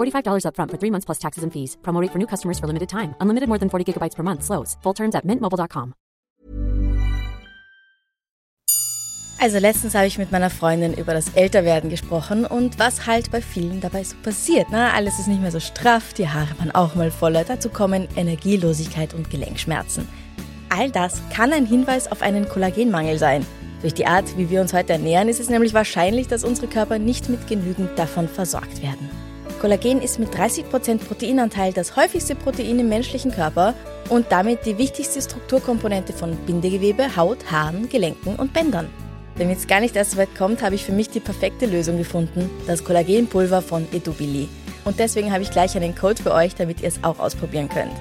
$45 upfront for three months plus taxes and fees. Promo for new customers for limited time. Unlimited more than 40 gigabytes per month. Slows. Full terms at mintmobile.com. Also letztens habe ich mit meiner Freundin über das Älterwerden gesprochen und was halt bei vielen dabei so passiert. Na, alles ist nicht mehr so straff, die Haare waren auch mal voller. Dazu kommen Energielosigkeit und Gelenkschmerzen. All das kann ein Hinweis auf einen Kollagenmangel sein. Durch die Art, wie wir uns heute ernähren, ist es nämlich wahrscheinlich, dass unsere Körper nicht mit genügend davon versorgt werden. Kollagen ist mit 30% Proteinanteil das häufigste Protein im menschlichen Körper und damit die wichtigste Strukturkomponente von Bindegewebe, Haut, Haaren, Gelenken und Bändern. Damit es gar nicht erst so weit kommt, habe ich für mich die perfekte Lösung gefunden, das Kollagenpulver von Edubili. Und deswegen habe ich gleich einen Code für euch, damit ihr es auch ausprobieren könnt.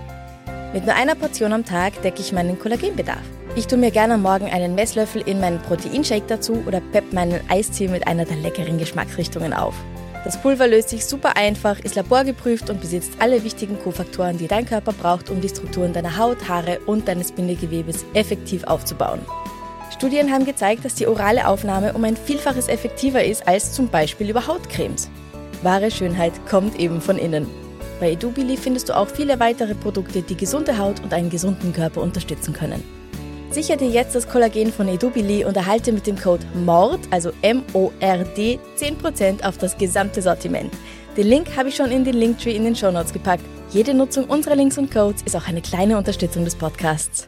Mit nur einer Portion am Tag decke ich meinen Kollagenbedarf. Ich tue mir gerne am Morgen einen Messlöffel in meinen Proteinshake dazu oder pepp meinen Eistee mit einer der leckeren Geschmacksrichtungen auf. Das Pulver löst sich super einfach, ist laborgeprüft und besitzt alle wichtigen Kofaktoren, die dein Körper braucht, um die Strukturen deiner Haut, Haare und deines Bindegewebes effektiv aufzubauen. Studien haben gezeigt, dass die orale Aufnahme um ein Vielfaches effektiver ist als zum Beispiel über Hautcremes. Wahre Schönheit kommt eben von innen. Bei Edubili findest du auch viele weitere Produkte, die gesunde Haut und einen gesunden Körper unterstützen können. Sicher dir jetzt das Kollagen von Edubili und erhalte mit dem Code MORD, also M-O-R-D, 10% auf das gesamte Sortiment. Den Link habe ich schon in den Linktree in den Shownotes gepackt. Jede Nutzung unserer Links und Codes ist auch eine kleine Unterstützung des Podcasts.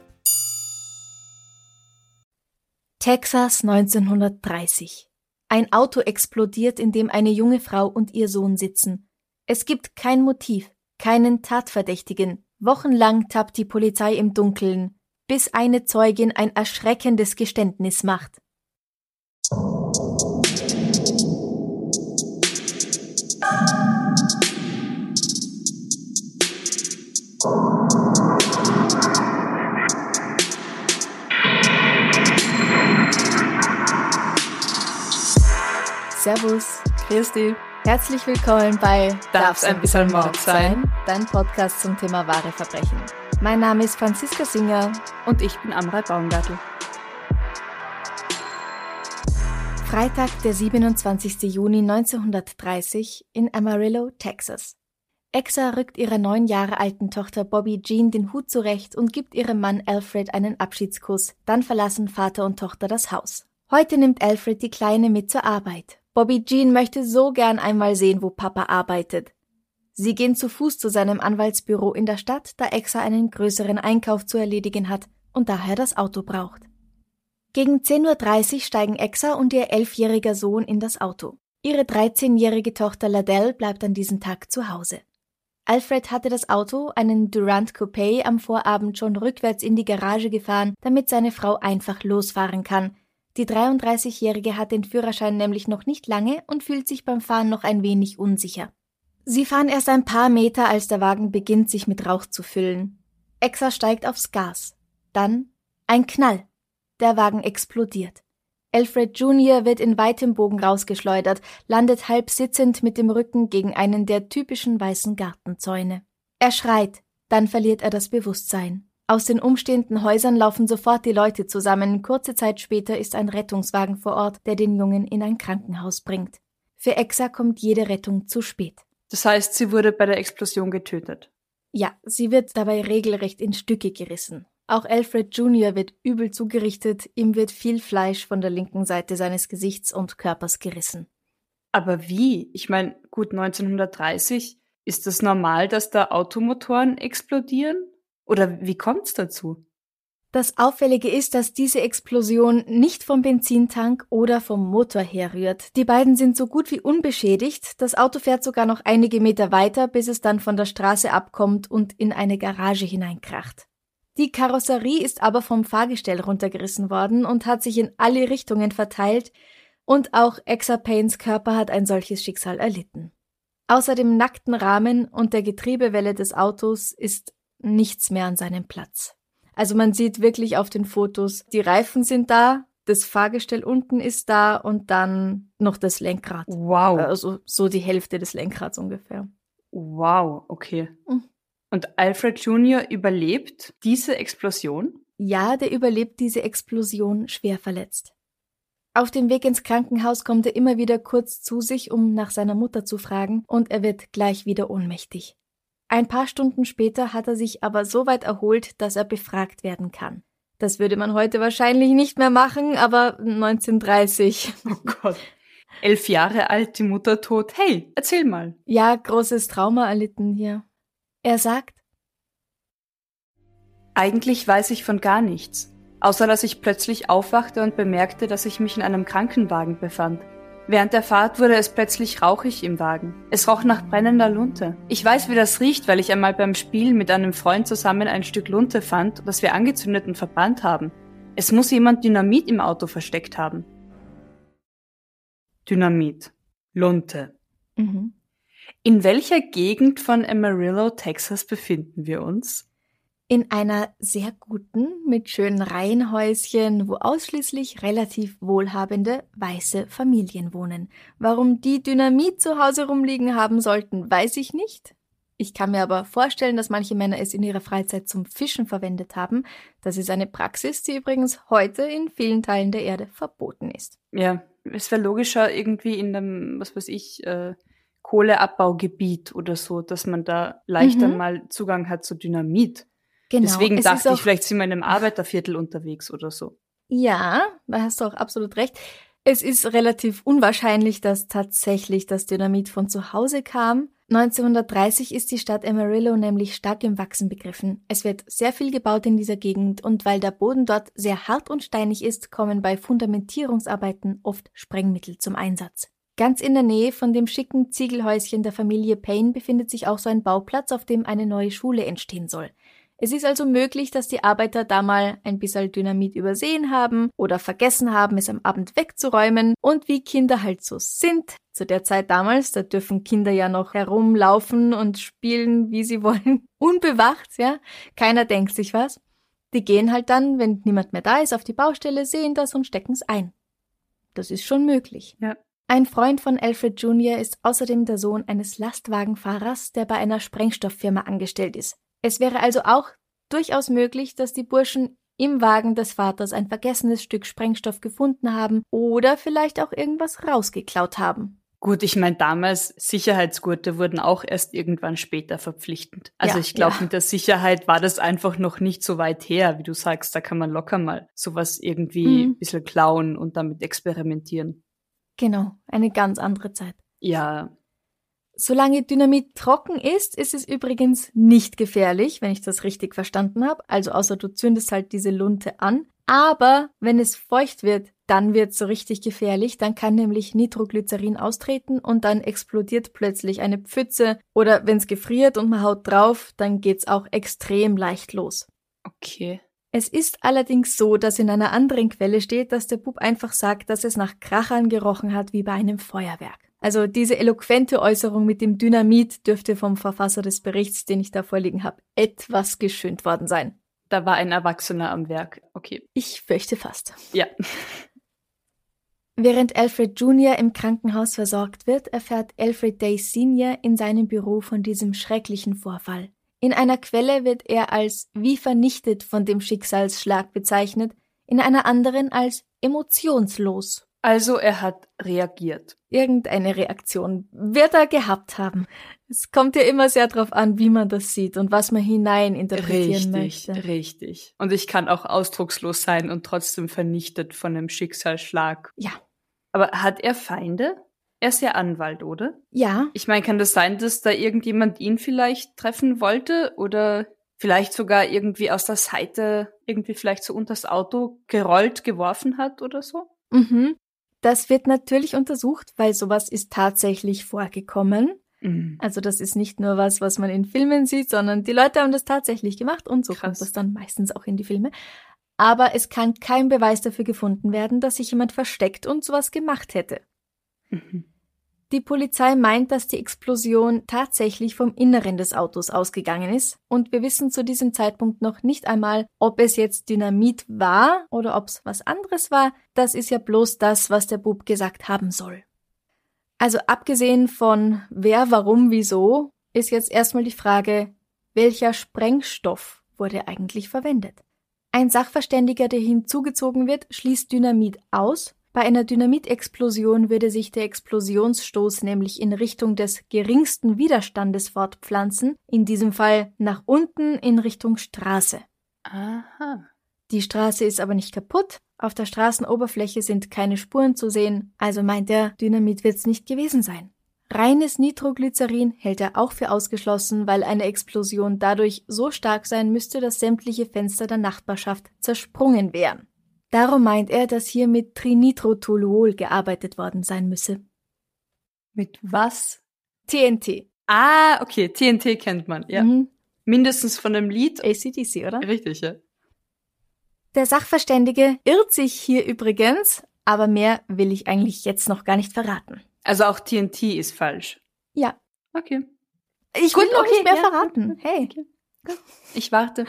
Texas 1930. Ein Auto explodiert, in dem eine junge Frau und ihr Sohn sitzen. Es gibt kein Motiv, keinen Tatverdächtigen. Wochenlang tappt die Polizei im Dunkeln, bis eine Zeugin ein erschreckendes Geständnis macht. Servus, Christi. Herzlich willkommen bei Darf's ein bisschen Mord sein? Dein Podcast zum Thema wahre Verbrechen. Mein Name ist Franziska Singer Und ich bin Amrei Baumgartel. Freitag, der 27. Juni 1930 in Amarillo, Texas. Exa rückt ihrer neun Jahre alten Tochter Bobby Jean den Hut zurecht und gibt ihrem Mann Alfred einen Abschiedskuss. Dann verlassen Vater und Tochter das Haus. Heute nimmt Alfred die Kleine mit zur Arbeit. Bobby Jean möchte so gern einmal sehen, wo Papa arbeitet. Sie gehen zu Fuß zu seinem Anwaltsbüro in der Stadt, da Exa einen größeren Einkauf zu erledigen hat und daher das Auto braucht. Gegen 10.30 Uhr steigen Exa und ihr elfjähriger Sohn in das Auto. Ihre 13-jährige Tochter Ladell bleibt an diesem Tag zu Hause. Alfred hatte das Auto, einen Durant Coupé, am Vorabend schon rückwärts in die Garage gefahren, damit seine Frau einfach losfahren kann, die 33-Jährige hat den Führerschein nämlich noch nicht lange und fühlt sich beim Fahren noch ein wenig unsicher. Sie fahren erst ein paar Meter, als der Wagen beginnt, sich mit Rauch zu füllen. Exa steigt aufs Gas. Dann ein Knall. Der Wagen explodiert. Alfred Jr. wird in weitem Bogen rausgeschleudert, landet halb sitzend mit dem Rücken gegen einen der typischen weißen Gartenzäune. Er schreit, dann verliert er das Bewusstsein. Aus den umstehenden Häusern laufen sofort die Leute zusammen. Kurze Zeit später ist ein Rettungswagen vor Ort, der den Jungen in ein Krankenhaus bringt. Für Exa kommt jede Rettung zu spät. Das heißt, sie wurde bei der Explosion getötet. Ja, sie wird dabei regelrecht in Stücke gerissen. Auch Alfred Jr. wird übel zugerichtet, ihm wird viel Fleisch von der linken Seite seines Gesichts und Körpers gerissen. Aber wie? Ich meine, gut 1930, Ist das normal, dass da Automotoren explodieren? Oder wie kommt's dazu? Das Auffällige ist, dass diese Explosion nicht vom Benzintank oder vom Motor herrührt. Die beiden sind so gut wie unbeschädigt. Das Auto fährt sogar noch einige Meter weiter, bis es dann von der Straße abkommt und in eine Garage hineinkracht. Die Karosserie ist aber vom Fahrgestell runtergerissen worden und hat sich in alle Richtungen verteilt, und auch Exapanes Körper hat ein solches Schicksal erlitten. Außer dem nackten Rahmen und der Getriebewelle des Autos ist nichts mehr an seinem Platz. Also man sieht wirklich auf den Fotos, die Reifen sind da, das Fahrgestell unten ist da und dann noch das Lenkrad. Wow. Also so die Hälfte des Lenkrads ungefähr. Wow, okay. Mhm. Und Alfred Jr. überlebt diese Explosion? Ja, der überlebt diese Explosion schwer verletzt. Auf dem Weg ins Krankenhaus kommt er immer wieder kurz zu sich, um nach seiner Mutter zu fragen, und er wird gleich wieder ohnmächtig. Ein paar Stunden später hat er sich aber so weit erholt, dass er befragt werden kann. Das würde man heute wahrscheinlich nicht mehr machen, aber 1930. Oh Gott. Elf Jahre alt, die Mutter tot. Hey, erzähl mal. Ja, großes Trauma erlitten hier. Er sagt, Eigentlich weiß ich von gar nichts, außer dass ich plötzlich aufwachte und bemerkte, dass ich mich in einem Krankenwagen befand. Während der Fahrt wurde es plötzlich rauchig im Wagen. Es roch nach brennender Lunte. Ich weiß, wie das riecht, weil ich einmal beim Spiel mit einem Freund zusammen ein Stück Lunte fand, das wir angezündet und verbrannt haben. Es muss jemand Dynamit im Auto versteckt haben. Dynamit. Lunte. mhm. In welcher Gegend von Amarillo, Texas befinden wir uns? In einer sehr guten, mit schönen Reihenhäuschen, wo ausschließlich relativ wohlhabende weiße Familien wohnen. Warum die Dynamit zu Hause rumliegen haben sollten, weiß ich nicht. Ich kann mir aber vorstellen, dass manche Männer es in ihrer Freizeit zum Fischen verwendet haben. Das ist eine Praxis, die übrigens heute in vielen Teilen der Erde verboten ist. Ja, es wäre logischer irgendwie in einem, was weiß ich, äh, Kohleabbaugebiet oder so, dass man da leichter Mhm. mal Zugang hat zu Dynamit. Genau. Deswegen es dachte ich, vielleicht sind wir in einem Arbeiterviertel unterwegs oder so. Ja, da hast du auch absolut recht. Es ist relativ unwahrscheinlich, dass tatsächlich das Dynamit von zu Hause kam. 1930 ist die Stadt Amarillo nämlich stark im Wachsen begriffen. Es wird sehr viel gebaut in dieser Gegend und weil der Boden dort sehr hart und steinig ist, kommen bei Fundamentierungsarbeiten oft Sprengmittel zum Einsatz. Ganz in der Nähe von dem schicken Ziegelhäuschen der Familie Payne befindet sich auch so ein Bauplatz, auf dem eine neue Schule entstehen soll. Es ist also möglich, dass die Arbeiter da mal ein bisschen Dynamit übersehen haben oder vergessen haben, es am Abend wegzuräumen. Und wie Kinder halt so sind, zu der Zeit damals, da dürfen Kinder ja noch herumlaufen und spielen, wie sie wollen, unbewacht, ja. Keiner denkt sich was. Die gehen halt dann, wenn niemand mehr da ist, auf die Baustelle, sehen das und stecken's ein. Das ist schon möglich. Ja. Ein Freund von Alfred Jr. ist außerdem der Sohn eines Lastwagenfahrers, der bei einer Sprengstofffirma angestellt ist. Es wäre also auch durchaus möglich, dass die Burschen im Wagen des Vaters ein vergessenes Stück Sprengstoff gefunden haben oder vielleicht auch irgendwas rausgeklaut haben. Gut, ich meine, damals Sicherheitsgurte wurden auch erst irgendwann später verpflichtend. Also Ja, ich glaube, ja. mit der Sicherheit war das einfach noch nicht so weit her, wie du sagst, da kann man locker mal sowas irgendwie Mhm. ein bisschen klauen und damit experimentieren. Genau, eine ganz andere Zeit. Ja, Solange Dynamit trocken ist, ist es übrigens nicht gefährlich, wenn ich das richtig verstanden habe. Also außer du zündest halt diese Lunte an. Aber wenn es feucht wird, dann wird es so richtig gefährlich. Dann kann nämlich Nitroglycerin austreten und dann explodiert plötzlich eine Pfütze. Oder wenn es gefriert und man haut drauf, dann geht's auch extrem leicht los. okay. Es ist allerdings so, dass in einer anderen Quelle steht, dass der Bub einfach sagt, dass es nach Krachern gerochen hat wie bei einem Feuerwerk. Also diese eloquente Äußerung mit dem Dynamit dürfte vom Verfasser des Berichts, den ich da vorliegen habe, etwas geschönt worden sein. Da war ein Erwachsener am Werk. Okay. Ich fürchte fast. Ja. Während Alfred Jr. im Krankenhaus versorgt wird, erfährt Alfred Day Sr. in seinem Büro von diesem schrecklichen Vorfall. In einer Quelle wird er als wie vernichtet von dem Schicksalsschlag bezeichnet, in einer anderen als emotionslos. Also er hat reagiert. Irgendeine Reaktion wird er gehabt haben. Es kommt ja immer sehr darauf an, wie man das sieht und was man hinein interpretieren Richtig, möchte. richtig. Und ich kann auch ausdruckslos sein und trotzdem vernichtet von einem Schicksalsschlag. Ja. Aber hat er Feinde? Er ist ja Anwalt, oder? Ja. Ich meine, kann das sein, dass da irgendjemand ihn vielleicht treffen wollte oder vielleicht sogar irgendwie aus der Seite irgendwie vielleicht so unters Auto gerollt geworfen hat oder so? Mhm. Das wird natürlich untersucht, weil sowas ist tatsächlich vorgekommen. Mhm. Also das ist nicht nur was, was man in Filmen sieht, sondern die Leute haben das tatsächlich gemacht und so Krass. kommt das dann meistens auch in die Filme. Aber es kann kein Beweis dafür gefunden werden, dass sich jemand versteckt und sowas gemacht hätte. Mhm. Die Polizei meint, dass die Explosion tatsächlich vom Inneren des Autos ausgegangen ist und wir wissen zu diesem Zeitpunkt noch nicht einmal, ob es jetzt Dynamit war oder ob es was anderes war. Das ist ja bloß das, was der Bub gesagt haben soll. Also abgesehen von wer, warum, wieso, ist jetzt erstmal die Frage, welcher Sprengstoff wurde eigentlich verwendet? Ein Sachverständiger, der hinzugezogen wird, schließt Dynamit aus. Bei einer Dynamitexplosion würde sich der Explosionsstoß nämlich in Richtung des geringsten Widerstandes fortpflanzen, in diesem Fall nach unten in Richtung Straße. Aha. Die Straße ist aber nicht kaputt, auf der Straßenoberfläche sind keine Spuren zu sehen, also meint er, Dynamit wird's nicht gewesen sein. Reines Nitroglycerin hält er auch für ausgeschlossen, weil eine Explosion dadurch so stark sein müsste, dass sämtliche Fenster der Nachbarschaft zersprungen wären. Darum meint er, dass hier mit Trinitrotoluol gearbeitet worden sein müsse. Mit was? TNT. Ah, okay, TNT kennt man, ja. Mhm. Mindestens von dem Lied. ACDC, oder? Richtig, ja. Der Sachverständige irrt sich hier übrigens, aber mehr will ich eigentlich jetzt noch gar nicht verraten. Also auch TNT ist falsch. Ja. Okay. Ich Gut, will noch okay, nicht mehr ja. verraten. Hey. Ich warte.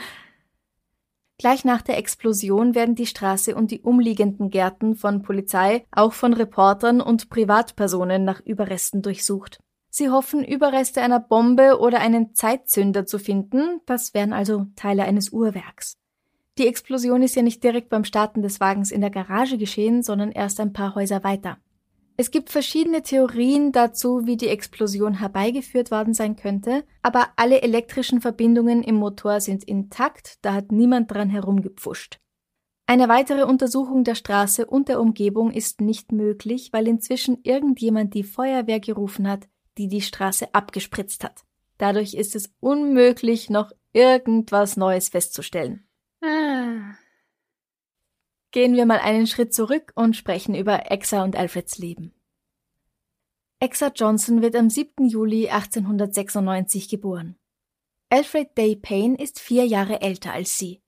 Gleich nach der Explosion werden die Straße und die umliegenden Gärten von Polizei, auch von Reportern und Privatpersonen nach Überresten durchsucht. Sie hoffen, Überreste einer Bombe oder einen Zeitzünder zu finden, das wären also Teile eines Uhrwerks. Die Explosion ist ja nicht direkt beim Starten des Wagens in der Garage geschehen, sondern erst ein paar Häuser weiter. Es gibt verschiedene Theorien dazu, wie die Explosion herbeigeführt worden sein könnte, aber alle elektrischen Verbindungen im Motor sind intakt, da hat niemand dran herumgepfuscht. Eine weitere Untersuchung der Straße und der Umgebung ist nicht möglich, weil inzwischen irgendjemand die Feuerwehr gerufen hat, die die Straße abgespritzt hat. Dadurch ist es unmöglich, noch irgendwas Neues festzustellen. Ah. Gehen wir mal einen Schritt zurück und sprechen über Exa und Alfreds Leben. Exa Johnson wird am 7. Juli 1896 geboren. Alfred Day Payne ist vier Jahre älter als sie.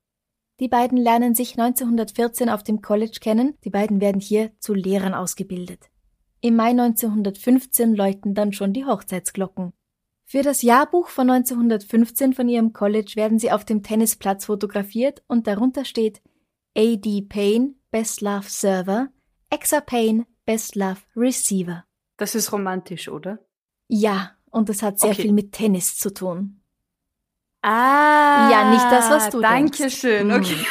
Die beiden lernen sich 1914 auf dem College kennen, die beiden werden hier zu Lehrern ausgebildet. Im Mai 1915 läuten dann schon die Hochzeitsglocken. Für das Jahrbuch von 1915 von ihrem College werden sie auf dem Tennisplatz fotografiert und darunter steht AD Payne, Best Love Server, Exa Payne, Best Love Receiver. Das ist romantisch, oder? Ja, und das hat sehr Okay. viel mit Tennis zu tun. Ah. Ja, nicht das, was du Dankeschön, denkst. okay.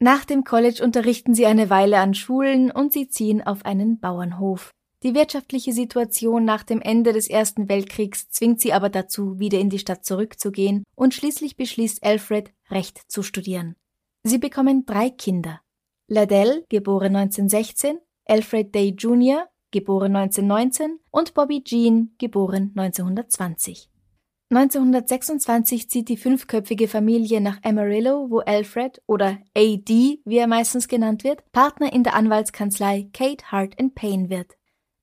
Nach dem College unterrichten sie eine Weile an Schulen und sie ziehen auf einen Bauernhof. Die wirtschaftliche Situation nach dem Ende des Ersten Weltkriegs zwingt sie aber dazu, wieder in die Stadt zurückzugehen und schließlich beschließt Alfred, Recht zu studieren. Sie bekommen drei Kinder. Ladell, geboren 1916, Alfred Day Jr., geboren 1919 und Bobby Jean, geboren 1920. 1926 zieht die fünfköpfige Familie nach Amarillo, wo Alfred oder AD, wie er meistens genannt wird, Partner in der Anwaltskanzlei Kate Hart Payne wird.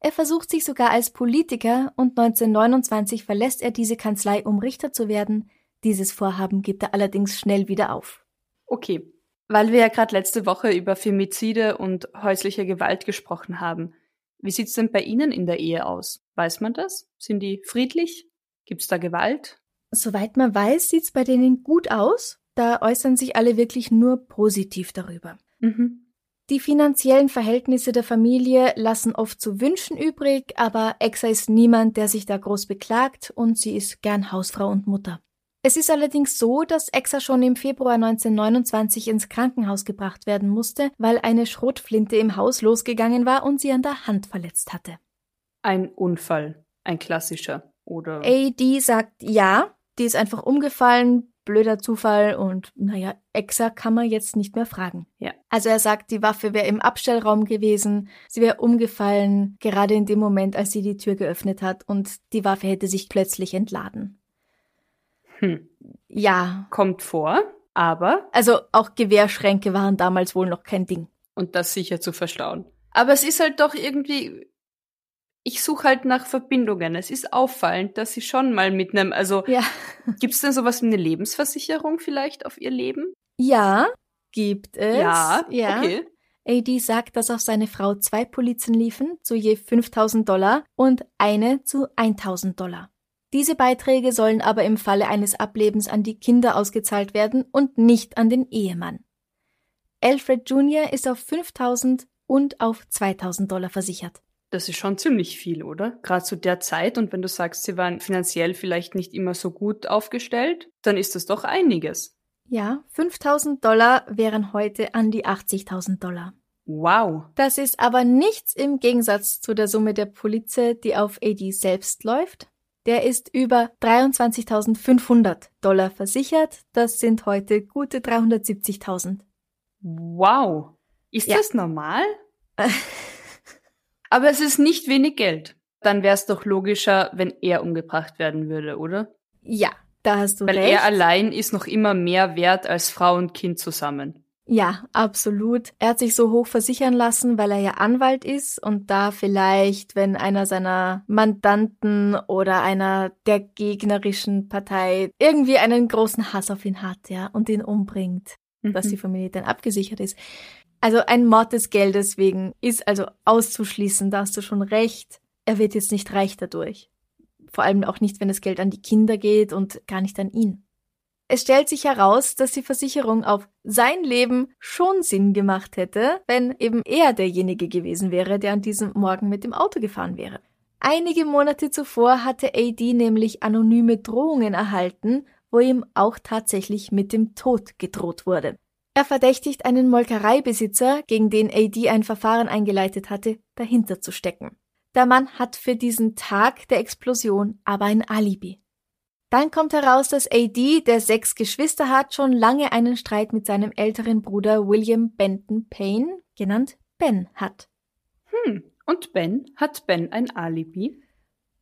Er versucht sich sogar als Politiker und 1929 verlässt er diese Kanzlei, um Richter zu werden. Dieses Vorhaben gibt er allerdings schnell wieder auf. Okay. Weil wir ja gerade letzte Woche über Femizide und häusliche Gewalt gesprochen haben. Wie sieht's denn bei Ihnen in der Ehe aus? Weiß man das? Sind die friedlich? Gibt's da Gewalt? Soweit man weiß, sieht's bei denen gut aus. Da äußern sich alle wirklich nur positiv darüber. Mhm. Die finanziellen Verhältnisse der Familie lassen oft zu wünschen übrig, aber Exa ist niemand, der sich da groß beklagt und sie ist gern Hausfrau und Mutter. Es ist allerdings so, dass Exa schon im Februar 1929 ins Krankenhaus gebracht werden musste, weil eine Schrotflinte im Haus losgegangen war und sie an der Hand verletzt hatte. Ein Unfall. Ein klassischer. Oder? AD sagt ja, die ist einfach umgefallen, blöder Zufall und naja, Exa kann man jetzt nicht mehr fragen. Ja. Also er sagt, die Waffe wäre im Abstellraum gewesen, sie wäre umgefallen, gerade in dem Moment, als sie die Tür geöffnet hat und die Waffe hätte sich plötzlich entladen. Hm. Ja. Kommt vor, aber. Also auch Gewehrschränke waren damals wohl noch kein Ding. Und das sicher zu verstauen. Aber es ist halt doch irgendwie. Ich suche halt nach Verbindungen. Es ist auffallend, dass sie schon mal mit einem, also Ja. gibt's denn sowas wie eine Lebensversicherung vielleicht auf ihr Leben? Ja, gibt es. ja, ja. okay. AD sagt, dass auf seine Frau zwei Polizen liefen, zu je 5000 Dollar und eine zu 1000 Dollar. Diese Beiträge sollen aber im Falle eines Ablebens an die Kinder ausgezahlt werden und nicht an den Ehemann. Alfred Jr. ist auf 5000 und auf 2000 Dollar versichert. Das ist schon ziemlich viel, oder? Gerade zu der Zeit und wenn du sagst, sie waren finanziell vielleicht nicht immer so gut aufgestellt, dann ist das doch einiges. Ja, 5000 Dollar wären heute an die 80.000 Dollar. Wow. Das ist aber nichts im Gegensatz zu der Summe der Polize, die auf AD selbst läuft. Der ist über 23.500 Dollar versichert. Das sind heute gute 370.000. Wow. Ist Ja. das normal? Aber es ist nicht wenig Geld. Dann wäre es doch logischer, wenn er umgebracht werden würde, oder? Ja, da hast du Weil recht. er allein ist noch immer mehr wert als Frau und Kind zusammen. Ja, absolut. Er hat sich so hoch versichern lassen, weil er ja Anwalt ist und da vielleicht, wenn einer seiner Mandanten oder einer der gegnerischen Partei irgendwie einen großen Hass auf ihn hat, ja, und ihn umbringt, dass die Mhm. Familie dann abgesichert ist. Also ein Mord des Geldes wegen ist also auszuschließen, da hast du schon recht. Er wird jetzt nicht reich dadurch. Vor allem auch nicht, wenn das Geld an die Kinder geht und gar nicht an ihn. Es stellt sich heraus, dass die Versicherung auf sein Leben schon Sinn gemacht hätte, wenn eben er derjenige gewesen wäre, der an diesem Morgen mit dem Auto gefahren wäre. Einige Monate zuvor hatte AD nämlich anonyme Drohungen erhalten, wo ihm auch tatsächlich mit dem Tod gedroht wurde. Er verdächtigt einen Molkereibesitzer, gegen den AD ein Verfahren eingeleitet hatte, dahinter zu stecken. Der Mann hat für diesen Tag der Explosion aber ein Alibi. Dann kommt heraus, dass AD, der sechs Geschwister hat, schon lange einen Streit mit seinem älteren Bruder William Benton Payne, genannt Ben, hat. Hm. Und Ben? Hat Ben ein Alibi?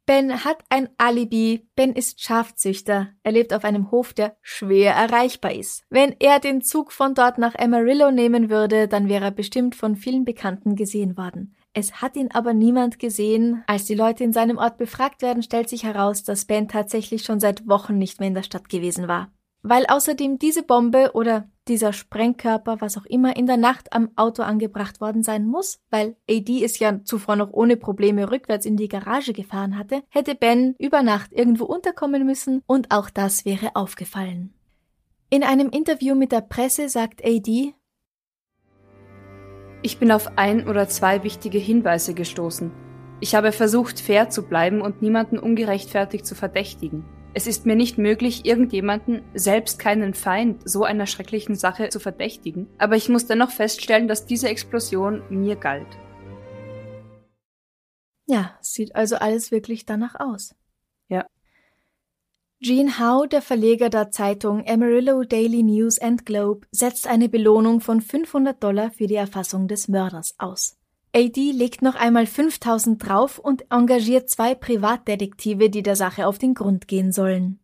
Ben hat ein Alibi. Ben ist Schafzüchter. Er lebt auf einem Hof, der schwer erreichbar ist. Wenn er den Zug von dort nach Amarillo nehmen würde, dann wäre er bestimmt von vielen Bekannten gesehen worden. Es hat ihn aber niemand gesehen. Als die Leute in seinem Ort befragt werden, stellt sich heraus, dass Ben tatsächlich schon seit Wochen nicht mehr in der Stadt gewesen war. Weil außerdem diese Bombe oder dieser Sprengkörper, was auch immer, in der Nacht am Auto angebracht worden sein muss, weil AD es ja zuvor noch ohne Probleme rückwärts in die Garage gefahren hatte, hätte Ben über Nacht irgendwo unterkommen müssen und auch das wäre aufgefallen. In einem Interview mit der Presse sagt AD, Ich bin auf ein oder zwei wichtige Hinweise gestoßen. Ich habe versucht, fair zu bleiben und niemanden ungerechtfertigt zu verdächtigen. Es ist mir nicht möglich, irgendjemanden, selbst keinen Feind, so einer schrecklichen Sache zu verdächtigen, aber ich muss dennoch feststellen, dass diese Explosion mir galt. ja, sieht also alles wirklich danach aus. Ja. Gene Howe, der Verleger der Zeitung Amarillo Daily News and Globe, setzt eine Belohnung von 500 Dollar für die Erfassung des Mörders aus. AD legt noch einmal 5000 drauf und engagiert zwei Privatdetektive, die der Sache auf den Grund gehen sollen.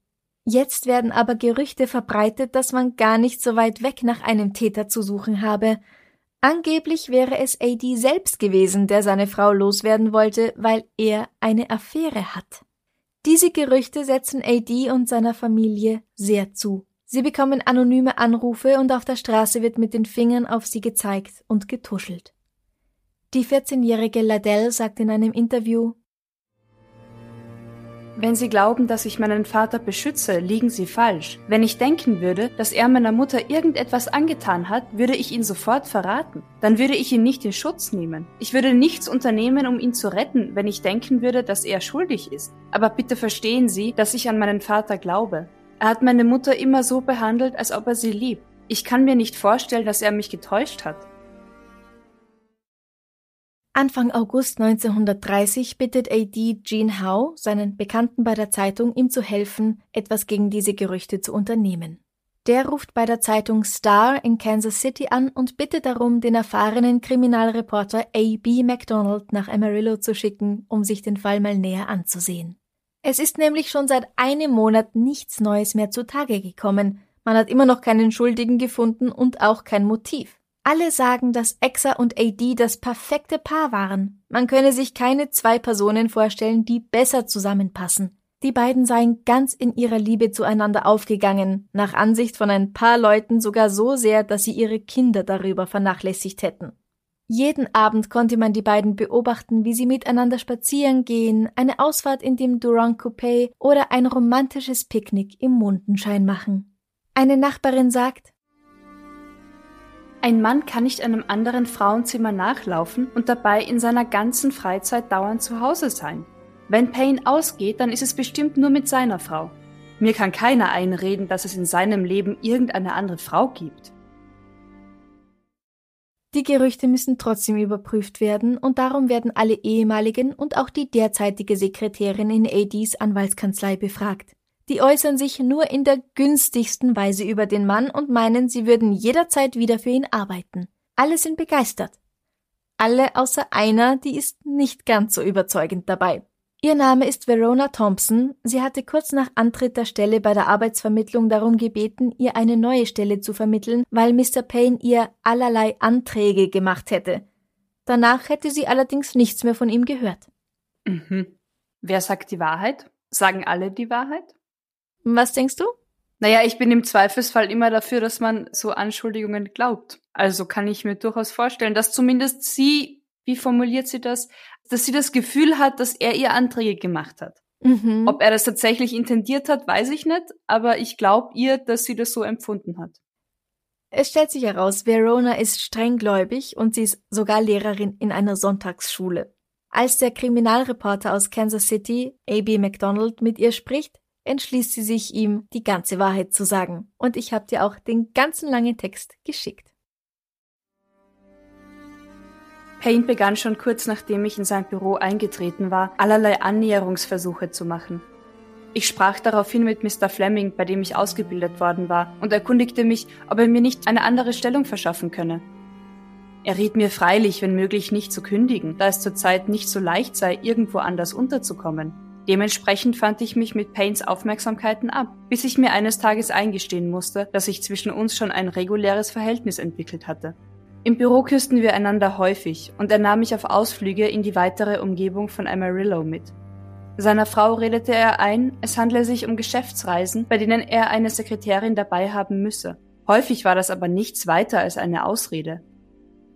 Jetzt werden aber Gerüchte verbreitet, dass man gar nicht so weit weg nach einem Täter zu suchen habe. Angeblich wäre es AD selbst gewesen, der seine Frau loswerden wollte, weil er eine Affäre hat. Diese Gerüchte setzen AD und seiner Familie sehr zu. Sie bekommen anonyme Anrufe und auf der Straße wird mit den Fingern auf sie gezeigt und getuschelt. Die 14-jährige Ladell sagt in einem Interview, Wenn Sie glauben, dass ich meinen Vater beschütze, liegen Sie falsch. Wenn ich denken würde, dass er meiner Mutter irgendetwas angetan hat, würde ich ihn sofort verraten. Dann würde ich ihn nicht in Schutz nehmen. Ich würde nichts unternehmen, um ihn zu retten, wenn ich denken würde, dass er schuldig ist. Aber bitte verstehen Sie, dass ich an meinen Vater glaube. Er hat meine Mutter immer so behandelt, als ob er sie liebt. Ich kann mir nicht vorstellen, dass er mich getäuscht hat. Anfang August 1930 bittet AD Gene Howe, seinen Bekannten bei der Zeitung, ihm zu helfen, etwas gegen diese Gerüchte zu unternehmen. Der ruft bei der Zeitung Star in Kansas City an und bittet darum, den erfahrenen Kriminalreporter A.B. McDonald nach Amarillo zu schicken, um sich den Fall mal näher anzusehen. Es ist nämlich schon seit einem Monat nichts Neues mehr zutage gekommen. Man hat immer noch keinen Schuldigen gefunden und auch kein Motiv. Alle sagen, dass Exa und AD das perfekte Paar waren. Man könne sich keine zwei Personen vorstellen, die besser zusammenpassen. Die beiden seien ganz in ihrer Liebe zueinander aufgegangen, nach Ansicht von ein paar Leuten sogar so sehr, dass sie ihre Kinder darüber vernachlässigt hätten. Jeden Abend konnte man die beiden beobachten, wie sie miteinander spazieren gehen, eine Ausfahrt in dem Durand Coupé oder ein romantisches Picknick im Mondenschein machen. Eine Nachbarin sagt, ein Mann kann nicht einem anderen Frauenzimmer nachlaufen und dabei in seiner ganzen Freizeit dauernd zu Hause sein. Wenn Payne ausgeht, dann ist es bestimmt nur mit seiner Frau. Mir kann keiner einreden, dass es in seinem Leben irgendeine andere Frau gibt. Die Gerüchte müssen trotzdem überprüft werden und darum werden alle ehemaligen und auch die derzeitige Sekretärin in ADs Anwaltskanzlei befragt. Die äußern sich nur in der günstigsten Weise über den Mann und meinen, sie würden jederzeit wieder für ihn arbeiten. Alle sind begeistert. Alle außer einer, die ist nicht ganz so überzeugend dabei. Ihr Name ist Verona Thompson. Sie hatte kurz nach Antritt der Stelle bei der Arbeitsvermittlung darum gebeten, ihr eine neue Stelle zu vermitteln, weil Mr. Payne ihr allerlei Anträge gemacht hätte. Danach hätte sie allerdings nichts mehr von ihm gehört. Mhm. Wer sagt die Wahrheit? Sagen alle die Wahrheit? Was denkst du? Naja, ich bin im Zweifelsfall immer dafür, dass man so Anschuldigungen glaubt. Also kann ich mir durchaus vorstellen, dass zumindest sie, wie formuliert sie das, dass sie das Gefühl hat, dass er ihr Anträge gemacht hat. Mhm. Ob er das tatsächlich intendiert hat, weiß ich nicht, aber ich glaube ihr, dass sie das so empfunden hat. Es stellt sich heraus, Verona ist strenggläubig und sie ist sogar Lehrerin in einer Sonntagsschule. Als der Kriminalreporter aus Kansas City, A.B. McDonald, mit ihr spricht, entschließt sie sich, ihm die ganze Wahrheit zu sagen. Und ich habe dir auch den ganzen langen Text geschickt. Payne begann schon kurz nachdem ich in sein Büro eingetreten war, allerlei Annäherungsversuche zu machen. Ich sprach daraufhin mit Mr. Fleming, bei dem ich ausgebildet worden war, und erkundigte mich, ob er mir nicht eine andere Stellung verschaffen könne. Er riet mir freilich, wenn möglich, nicht zu kündigen, da es zurzeit nicht so leicht sei, irgendwo anders unterzukommen. Dementsprechend fand ich mich mit Paynes Aufmerksamkeiten ab, bis ich mir eines Tages eingestehen musste, dass sich zwischen uns schon ein reguläres Verhältnis entwickelt hatte. Im Büro küssten wir einander häufig und er nahm mich auf Ausflüge in die weitere Umgebung von Amarillo mit. Seiner Frau redete er ein, es handle sich um Geschäftsreisen, bei denen er eine Sekretärin dabei haben müsse. Häufig war das aber nichts weiter als eine Ausrede.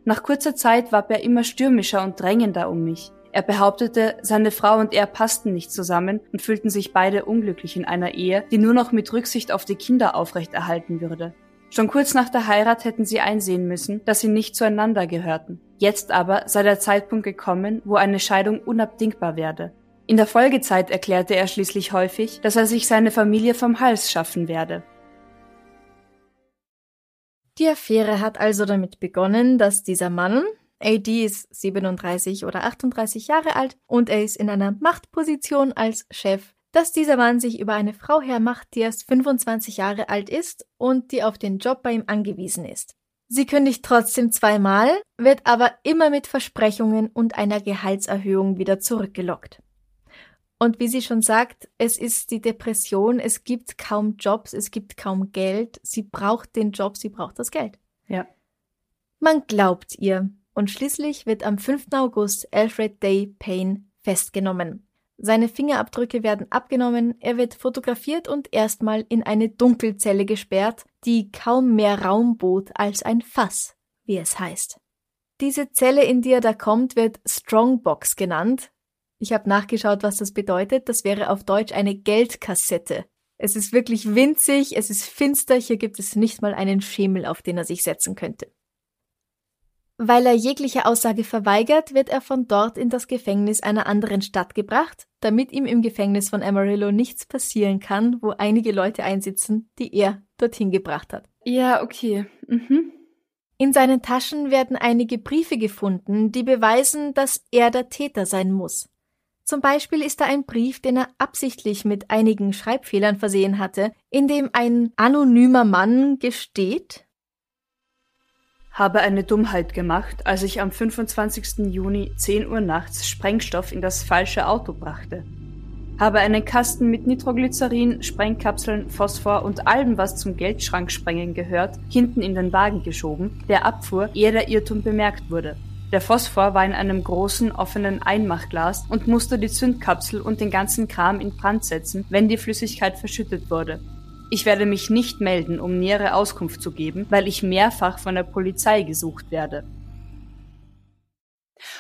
Nach kurzer Zeit warb er immer stürmischer und drängender um mich. Er behauptete, seine Frau und er passten nicht zusammen und fühlten sich beide unglücklich in einer Ehe, die nur noch mit Rücksicht auf die Kinder aufrechterhalten würde. Schon kurz nach der Heirat hätten sie einsehen müssen, dass sie nicht zueinander gehörten. Jetzt aber sei der Zeitpunkt gekommen, wo eine Scheidung unabdingbar werde. In der Folgezeit erklärte er schließlich häufig, dass er sich seine Familie vom Hals schaffen werde. Die Affäre hat also damit begonnen, dass dieser Mann, AD ist 37 oder 38 Jahre alt und er ist in einer Machtposition als Chef dass dieser Mann sich über eine Frau hermacht, die erst 25 Jahre alt ist und die auf den Job bei ihm angewiesen ist. Sie kündigt trotzdem zweimal, wird aber immer mit Versprechungen und einer Gehaltserhöhung wieder zurückgelockt. Und wie sie schon sagt, es ist die Depression, es gibt kaum Jobs, es gibt kaum Geld, sie braucht den Job, sie braucht das Geld. Ja. Man glaubt ihr und schließlich wird am 5. August Alfred Day Payne festgenommen. Seine Fingerabdrücke werden abgenommen, er wird fotografiert und erstmal in eine Dunkelzelle gesperrt, die kaum mehr Raum bot als ein Fass, wie es heißt. Diese Zelle, in die er da kommt, wird Strongbox genannt. Ich habe nachgeschaut, was das bedeutet. Das wäre auf Deutsch eine Geldkassette. Es ist wirklich winzig, es ist finster, hier gibt es nicht mal einen Schemel, auf den er sich setzen könnte. Weil er jegliche Aussage verweigert, wird er von dort in das Gefängnis einer anderen Stadt gebracht, damit ihm im Gefängnis von Amarillo nichts passieren kann, wo einige Leute einsitzen, die er dorthin gebracht hat. Ja, okay. Mhm. In seinen Taschen werden einige Briefe gefunden, die beweisen, dass er der Täter sein muss. Zum Beispiel ist da ein Brief, den er absichtlich mit einigen Schreibfehlern versehen hatte, in dem ein anonymer Mann gesteht, habe eine Dummheit gemacht, als ich am 25. Juni 10 Uhr nachts Sprengstoff in das falsche Auto brachte. Habe einen Kasten mit Nitroglycerin, Sprengkapseln, Phosphor und allem, was zum Geldschranksprengen gehört, hinten in den Wagen geschoben, der abfuhr, ehe der Irrtum bemerkt wurde. Der Phosphor war in einem großen, offenen Einmachglas und musste die Zündkapsel und den ganzen Kram in Brand setzen, wenn die Flüssigkeit verschüttet wurde. Ich werde mich nicht melden, um nähere Auskunft zu geben, weil ich mehrfach von der Polizei gesucht werde.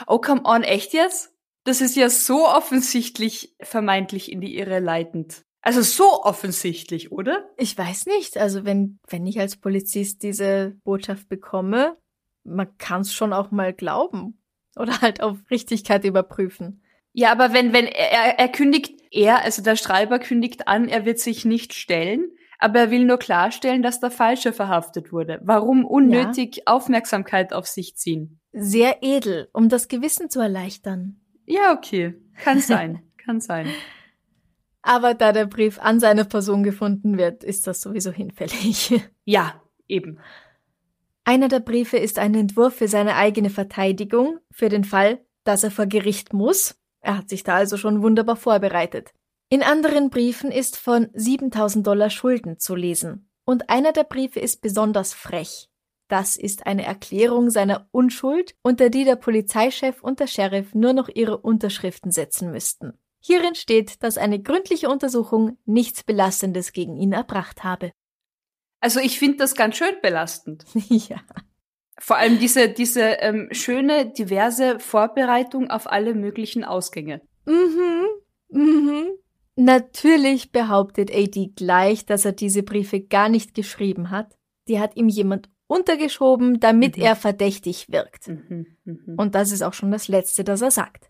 Oh, come on, echt jetzt? Das ist ja so offensichtlich vermeintlich in die Irre leitend. Also so offensichtlich, oder? Ich weiß nicht. Also wenn, wenn ich als Polizist diese Botschaft bekomme, man kann es schon auch mal glauben. Oder halt auf Richtigkeit überprüfen. Ja, aber wenn, wenn er, er kündigt, er, also der Schreiber kündigt an, er wird sich nicht stellen, aber er will nur klarstellen, dass der Falsche verhaftet wurde. Warum unnötig ja. Aufmerksamkeit auf sich ziehen? Sehr edel, um das Gewissen zu erleichtern. Ja, okay. Kann sein. Kann sein. Aber da der Brief an seine Person gefunden wird, ist das sowieso hinfällig. Ja, eben. Einer der Briefe ist ein Entwurf für seine eigene Verteidigung, für den Fall, dass er vor Gericht muss. Er hat sich da also schon wunderbar vorbereitet. In anderen Briefen ist von 7000 Dollar Schulden zu lesen. Und einer der Briefe ist besonders frech. Das ist eine Erklärung seiner Unschuld, unter die der Polizeichef und der Sheriff nur noch ihre Unterschriften setzen müssten. Hierin steht, dass eine gründliche Untersuchung nichts Belastendes gegen ihn erbracht habe. Also ich finde das ganz schön belastend. ja. Vor allem diese, diese ähm, schöne, diverse Vorbereitung auf alle möglichen Ausgänge. Mhm. Mhm. Natürlich behauptet AD gleich, dass er diese Briefe gar nicht geschrieben hat. Die hat ihm jemand untergeschoben, damit mhm. er verdächtig wirkt. Mhm, mh. Und das ist auch schon das Letzte, das er sagt.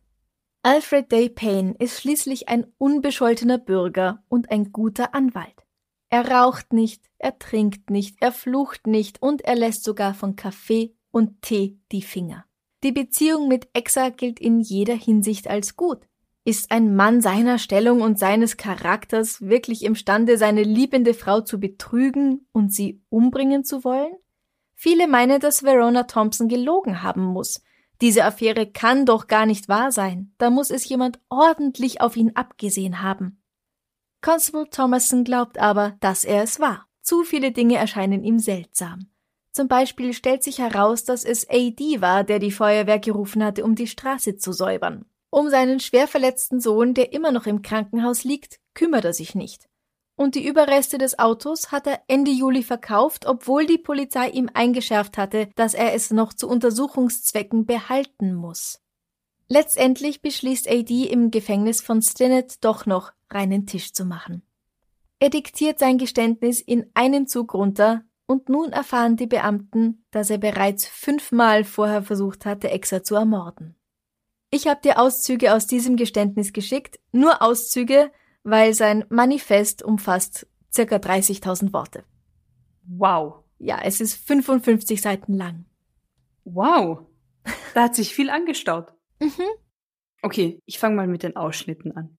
Alfred Day Payne ist schließlich ein unbescholtener Bürger und ein guter Anwalt. Er raucht nicht, er trinkt nicht, er flucht nicht und er lässt sogar von Kaffee und Tee die Finger. Die Beziehung mit Exa gilt in jeder Hinsicht als gut. Ist ein Mann seiner Stellung und seines Charakters wirklich imstande, seine liebende Frau zu betrügen und sie umbringen zu wollen? Viele meinen, dass Verona Thompson gelogen haben muss. Diese Affäre kann doch gar nicht wahr sein. Da muss es jemand ordentlich auf ihn abgesehen haben. Constable Thomason glaubt aber, dass er es war. Zu viele Dinge erscheinen ihm seltsam. Zum Beispiel stellt sich heraus, dass es AD war, der die Feuerwehr gerufen hatte, um die Straße zu säubern. Um seinen schwer verletzten Sohn, der immer noch im Krankenhaus liegt, kümmert er sich nicht. Und die Überreste des Autos hat er Ende Juli verkauft, obwohl die Polizei ihm eingeschärft hatte, dass er es noch zu Untersuchungszwecken behalten muss. Letztendlich beschließt AD im Gefängnis von Stinnett doch noch reinen Tisch zu machen. Er diktiert sein Geständnis in einen Zug runter und nun erfahren die Beamten, dass er bereits fünfmal vorher versucht hatte, Exa zu ermorden. Ich habe dir Auszüge aus diesem Geständnis geschickt, nur Auszüge, weil sein Manifest umfasst circa 30.000 Worte. Wow. Ja, es ist 55 Seiten lang. Wow. Da hat sich viel angestaut. mhm. Okay, ich fange mal mit den Ausschnitten an.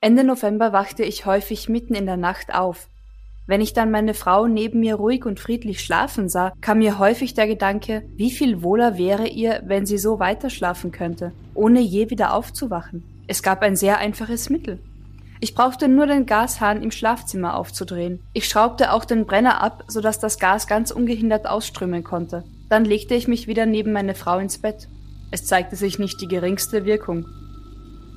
Ende November wachte ich häufig mitten in der Nacht auf, wenn ich dann meine Frau neben mir ruhig und friedlich schlafen sah, kam mir häufig der Gedanke, wie viel wohler wäre ihr, wenn sie so weiterschlafen könnte, ohne je wieder aufzuwachen. Es gab ein sehr einfaches Mittel. Ich brauchte nur den Gashahn im Schlafzimmer aufzudrehen. Ich schraubte auch den Brenner ab, sodass das Gas ganz ungehindert ausströmen konnte. Dann legte ich mich wieder neben meine Frau ins Bett. Es zeigte sich nicht die geringste Wirkung.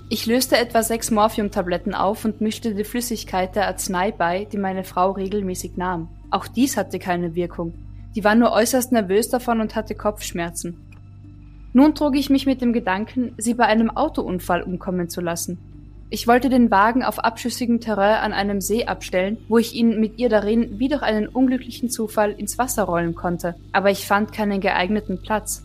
Ich löste etwa sechs Morphiumtabletten auf und mischte die Flüssigkeit der Arznei bei, die meine Frau regelmäßig nahm. Auch dies hatte keine Wirkung. Die war nur äußerst nervös davon und hatte Kopfschmerzen. Nun trug ich mich mit dem Gedanken, sie bei einem Autounfall umkommen zu lassen. Ich wollte den Wagen auf abschüssigem Terrain an einem See abstellen, wo ich ihn mit ihr darin wie durch einen unglücklichen Zufall ins Wasser rollen konnte, aber ich fand keinen geeigneten Platz.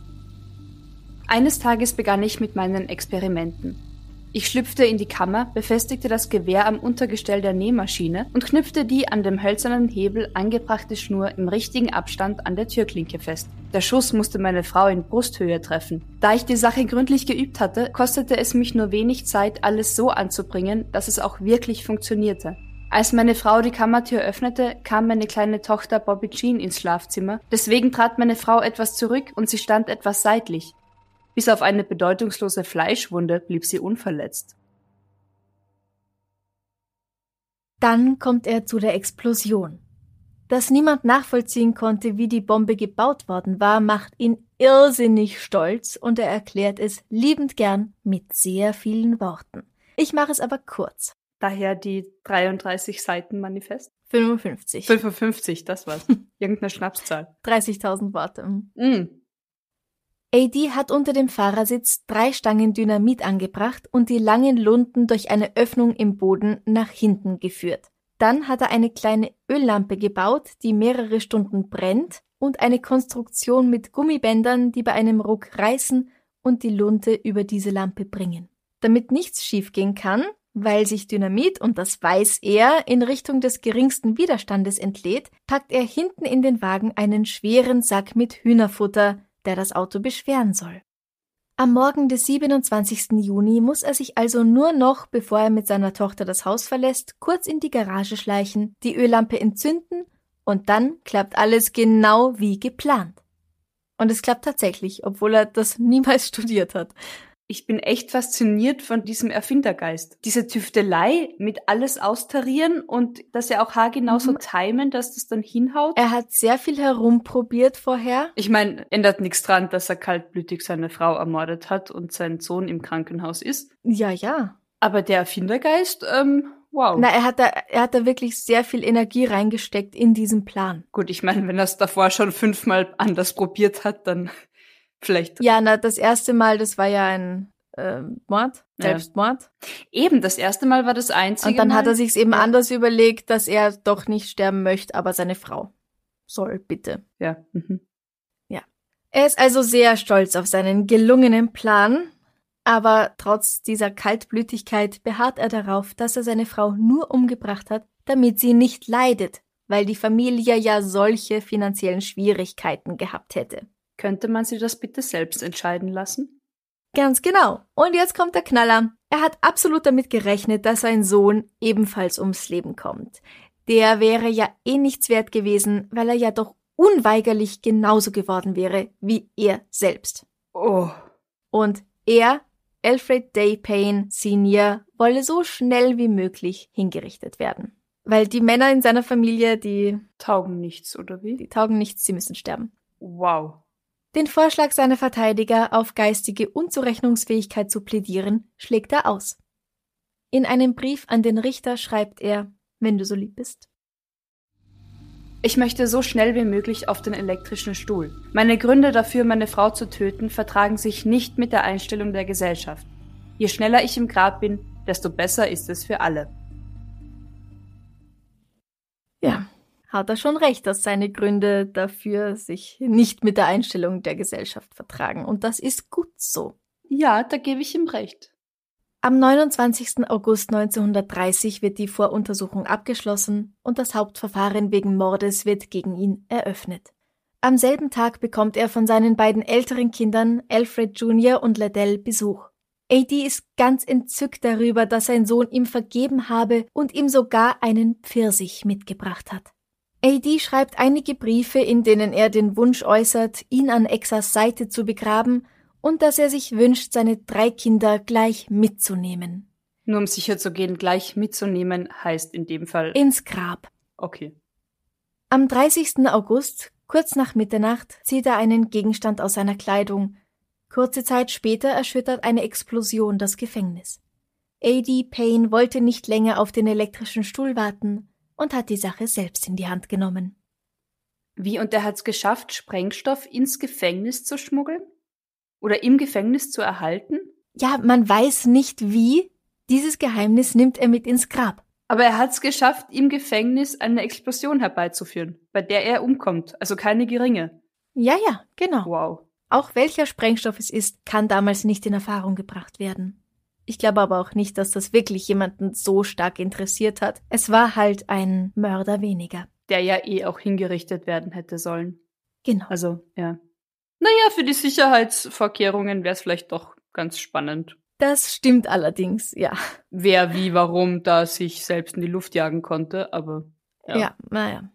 Eines Tages begann ich mit meinen Experimenten. Ich schlüpfte in die Kammer, befestigte das Gewehr am Untergestell der Nähmaschine und knüpfte die an dem hölzernen Hebel angebrachte Schnur im richtigen Abstand an der Türklinke fest. Der Schuss musste meine Frau in Brusthöhe treffen. Da ich die Sache gründlich geübt hatte, kostete es mich nur wenig Zeit, alles so anzubringen, dass es auch wirklich funktionierte. Als meine Frau die Kammertür öffnete, kam meine kleine Tochter Bobby Jean ins Schlafzimmer. Deswegen trat meine Frau etwas zurück und sie stand etwas seitlich. Bis auf eine bedeutungslose Fleischwunde blieb sie unverletzt. Dann kommt er zu der Explosion. Dass niemand nachvollziehen konnte, wie die Bombe gebaut worden war, macht ihn irrsinnig stolz und er erklärt es liebend gern mit sehr vielen Worten. Ich mache es aber kurz. Daher die 33 Seiten Manifest? 55. 55, das war's. Irgendeine Schnapszahl. 30.000 Worte. Mm. AD hat unter dem Fahrersitz drei Stangen Dynamit angebracht und die langen Lunden durch eine Öffnung im Boden nach hinten geführt. Dann hat er eine kleine Öllampe gebaut, die mehrere Stunden brennt und eine Konstruktion mit Gummibändern, die bei einem Ruck reißen und die Lunte über diese Lampe bringen. Damit nichts schiefgehen kann, weil sich Dynamit, und das weiß er, in Richtung des geringsten Widerstandes entlädt, packt er hinten in den Wagen einen schweren Sack mit Hühnerfutter, der das Auto beschweren soll. Am Morgen des 27. Juni muss er sich also nur noch, bevor er mit seiner Tochter das Haus verlässt, kurz in die Garage schleichen, die Öllampe entzünden und dann klappt alles genau wie geplant. Und es klappt tatsächlich, obwohl er das niemals studiert hat ich bin echt fasziniert von diesem Erfindergeist. Diese Tüftelei mit alles austarieren und das ja auch haargenau so mhm. timen, dass das dann hinhaut. Er hat sehr viel herumprobiert vorher. Ich meine, ändert nichts dran, dass er kaltblütig seine Frau ermordet hat und sein Sohn im Krankenhaus ist. Ja, ja. Aber der Erfindergeist, ähm, wow. Na, er hat da, er hat da wirklich sehr viel Energie reingesteckt in diesen Plan. Gut, ich meine, wenn er es davor schon fünfmal anders probiert hat, dann Vielleicht. Ja, na, das erste Mal, das war ja ein äh, Mord, Selbstmord. Ja. Eben, das erste Mal war das einzige. Und dann Mal. hat er sich's eben ja. anders überlegt, dass er doch nicht sterben möchte, aber seine Frau soll bitte. Ja. Mhm. Ja. Er ist also sehr stolz auf seinen gelungenen Plan, aber trotz dieser Kaltblütigkeit beharrt er darauf, dass er seine Frau nur umgebracht hat, damit sie nicht leidet, weil die Familie ja solche finanziellen Schwierigkeiten gehabt hätte. Könnte man sie das bitte selbst entscheiden lassen? Ganz genau. Und jetzt kommt der Knaller. Er hat absolut damit gerechnet, dass sein Sohn ebenfalls ums Leben kommt. Der wäre ja eh nichts wert gewesen, weil er ja doch unweigerlich genauso geworden wäre wie er selbst. Oh. Und er, Alfred Day Payne Senior, wolle so schnell wie möglich hingerichtet werden. Weil die Männer in seiner Familie, die taugen nichts, oder wie? Die taugen nichts, sie müssen sterben. Wow. Den Vorschlag seiner Verteidiger, auf geistige Unzurechnungsfähigkeit zu plädieren, schlägt er aus. In einem Brief an den Richter schreibt er, wenn du so lieb bist. Ich möchte so schnell wie möglich auf den elektrischen Stuhl. Meine Gründe dafür, meine Frau zu töten, vertragen sich nicht mit der Einstellung der Gesellschaft. Je schneller ich im Grab bin, desto besser ist es für alle. Hat er schon recht, dass seine Gründe dafür sich nicht mit der Einstellung der Gesellschaft vertragen. Und das ist gut so. Ja, da gebe ich ihm recht. Am 29. August 1930 wird die Voruntersuchung abgeschlossen und das Hauptverfahren wegen Mordes wird gegen ihn eröffnet. Am selben Tag bekommt er von seinen beiden älteren Kindern, Alfred Jr. und Liddell, Besuch. AD ist ganz entzückt darüber, dass sein Sohn ihm vergeben habe und ihm sogar einen Pfirsich mitgebracht hat. AD schreibt einige Briefe, in denen er den Wunsch äußert, ihn an Exas Seite zu begraben und dass er sich wünscht, seine drei Kinder gleich mitzunehmen. Nur um sicher zu gehen, gleich mitzunehmen heißt in dem Fall ins Grab. Okay. Am 30. August, kurz nach Mitternacht, zieht er einen Gegenstand aus seiner Kleidung. Kurze Zeit später erschüttert eine Explosion das Gefängnis. A.D. Payne wollte nicht länger auf den elektrischen Stuhl warten und hat die Sache selbst in die Hand genommen. Wie, und er hat es geschafft, Sprengstoff ins Gefängnis zu schmuggeln? Oder im Gefängnis zu erhalten? Ja, man weiß nicht wie. Dieses Geheimnis nimmt er mit ins Grab. Aber er hat es geschafft, im Gefängnis eine Explosion herbeizuführen, bei der er umkommt, also keine geringe. Ja, ja, genau. Wow. Auch welcher Sprengstoff es ist, kann damals nicht in Erfahrung gebracht werden. Ich glaube aber auch nicht, dass das wirklich jemanden so stark interessiert hat. Es war halt ein Mörder weniger. Der ja eh auch hingerichtet werden hätte sollen. Genau. Also, ja. Naja, für die Sicherheitsvorkehrungen wäre es vielleicht doch ganz spannend. Das stimmt allerdings, ja. Wer, wie, warum da sich selbst in die Luft jagen konnte, aber. Ja, ja naja.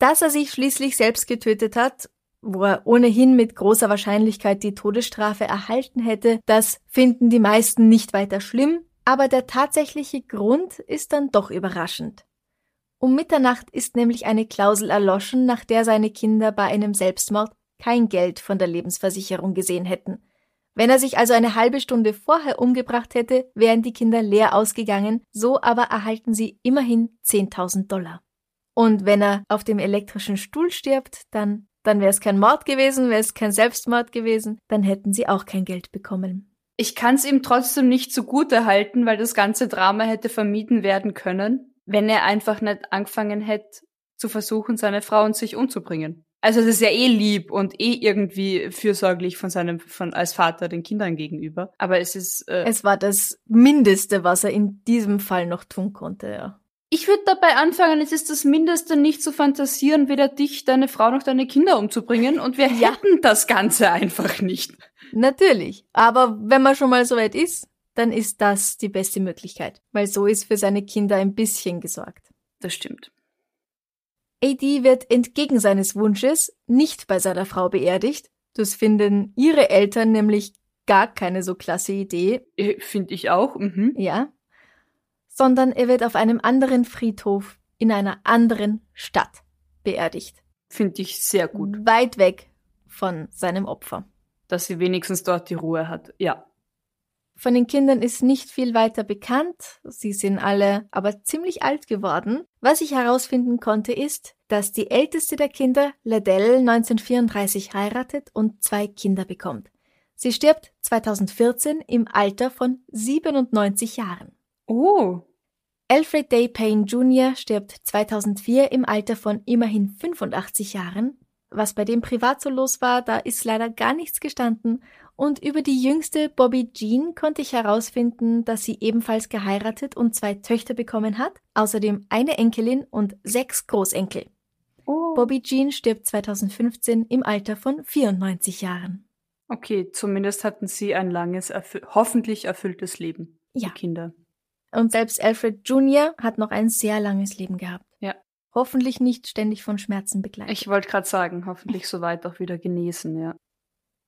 Dass er sich schließlich selbst getötet hat, wo er ohnehin mit großer Wahrscheinlichkeit die Todesstrafe erhalten hätte, das finden die meisten nicht weiter schlimm, aber der tatsächliche Grund ist dann doch überraschend. Um Mitternacht ist nämlich eine Klausel erloschen, nach der seine Kinder bei einem Selbstmord kein Geld von der Lebensversicherung gesehen hätten. Wenn er sich also eine halbe Stunde vorher umgebracht hätte, wären die Kinder leer ausgegangen, so aber erhalten sie immerhin 10.000 Dollar. Und wenn er auf dem elektrischen Stuhl stirbt, dann, dann wäre es kein Mord gewesen, wäre es kein Selbstmord gewesen, dann hätten sie auch kein Geld bekommen. Ich kann es ihm trotzdem nicht zugute halten, weil das ganze Drama hätte vermieden werden können, wenn er einfach nicht angefangen hätte, zu versuchen, seine Frau und sich umzubringen. Also es ist ja eh lieb und eh irgendwie fürsorglich von seinem, von als Vater den Kindern gegenüber. Aber es ist. Äh, es war das Mindeste, was er in diesem Fall noch tun konnte, ja. Ich würde dabei anfangen, es ist das Mindeste, nicht zu fantasieren, weder dich, deine Frau noch deine Kinder umzubringen und wir ja. hätten das Ganze einfach nicht. Natürlich. Aber wenn man schon mal so weit ist, dann ist das die beste Möglichkeit, weil so ist für seine Kinder ein bisschen gesorgt. Das stimmt. AD wird entgegen seines Wunsches nicht bei seiner Frau beerdigt. Das finden ihre Eltern nämlich gar keine so klasse Idee. Äh, Finde ich auch. Mhm. Ja. Sondern er wird auf einem anderen Friedhof in einer anderen Stadt beerdigt. Finde ich sehr gut. Weit weg von seinem Opfer. Dass sie wenigstens dort die Ruhe hat. Ja. Von den Kindern ist nicht viel weiter bekannt, sie sind alle aber ziemlich alt geworden. Was ich herausfinden konnte ist, dass die älteste der Kinder, Ladelle, 1934 heiratet und zwei Kinder bekommt. Sie stirbt 2014 im Alter von 97 Jahren. Oh. Alfred Day Payne Jr. stirbt 2004 im Alter von immerhin 85 Jahren. Was bei dem privat so los war, da ist leider gar nichts gestanden und über die jüngste Bobby Jean konnte ich herausfinden, dass sie ebenfalls geheiratet und zwei Töchter bekommen hat, außerdem eine Enkelin und sechs Großenkel. Oh. Bobby Jean stirbt 2015 im Alter von 94 Jahren. Okay, zumindest hatten sie ein langes, erfü hoffentlich erfülltes Leben. Ja. Die Kinder. Und selbst Alfred Jr. hat noch ein sehr langes Leben gehabt. Ja. Hoffentlich nicht ständig von Schmerzen begleitet. Ich wollte gerade sagen, hoffentlich soweit auch wieder genesen, ja.